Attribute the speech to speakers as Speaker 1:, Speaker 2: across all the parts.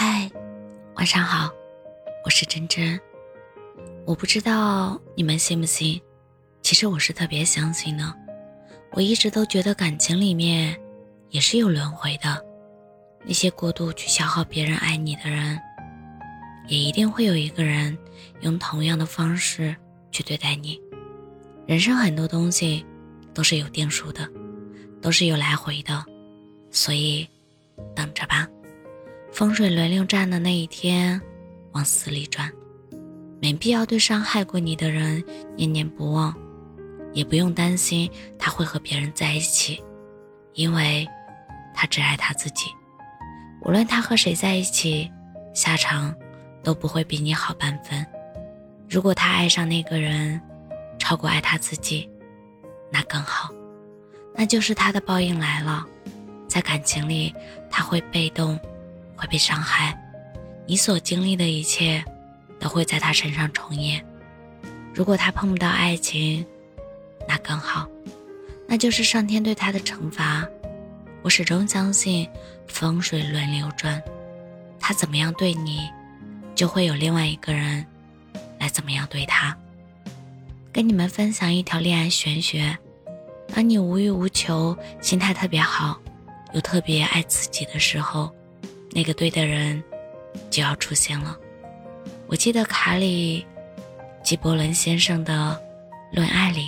Speaker 1: 嗨，晚上好，我是真真。我不知道你们信不信，其实我是特别相信的。我一直都觉得感情里面也是有轮回的，那些过度去消耗别人爱你的人，也一定会有一个人用同样的方式去对待你。人生很多东西都是有定数的，都是有来回的，所以等着吧。风水轮流转的那一天，往死里转。没必要对伤害过你的人念念不忘，也不用担心他会和别人在一起，因为他只爱他自己。无论他和谁在一起，下场都不会比你好半分。如果他爱上那个人，超过爱他自己，那更好，那就是他的报应来了。在感情里，他会被动，会被伤害，你所经历的一切，都会在他身上重演。如果他碰不到爱情，那更好，那就是上天对他的惩罚。我始终相信风水轮流转，他怎么样对你，就会有另外一个人来怎么样对他。跟你们分享一条恋爱玄学：当你无欲无求、心态特别好，又特别爱自己的时候，那个对的人就要出现了。我记得卡里纪伯伦先生的《论爱》里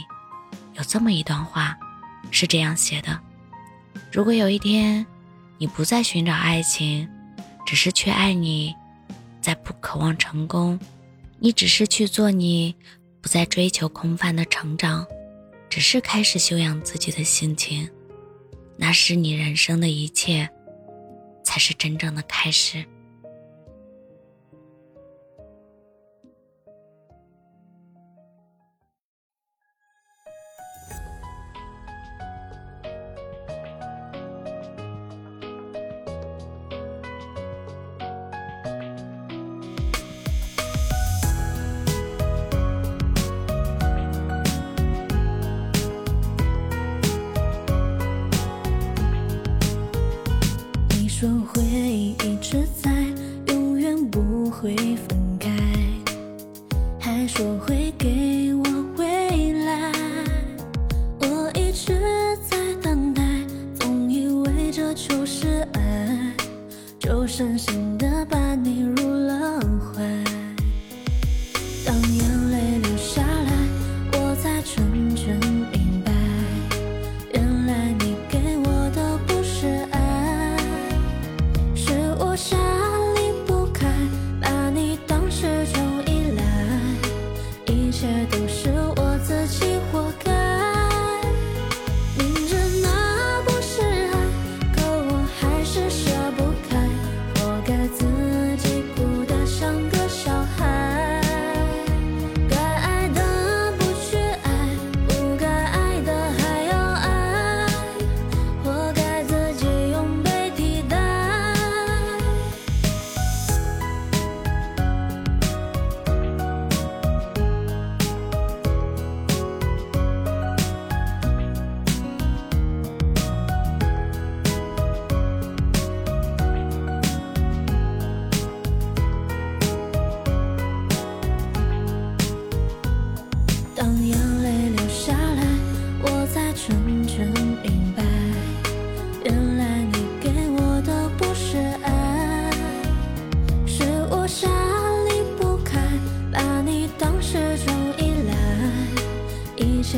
Speaker 1: 有这么一段话，是这样写的：如果有一天你不再寻找爱情，只是去爱你，再不渴望成功，你只是去做你。不再追求空泛的成长，只是开始修养自己的心情，那是你人生的一切，才是真正的开始。
Speaker 2: 说会一直在，永远不会分开，还说会给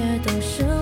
Speaker 2: 这都是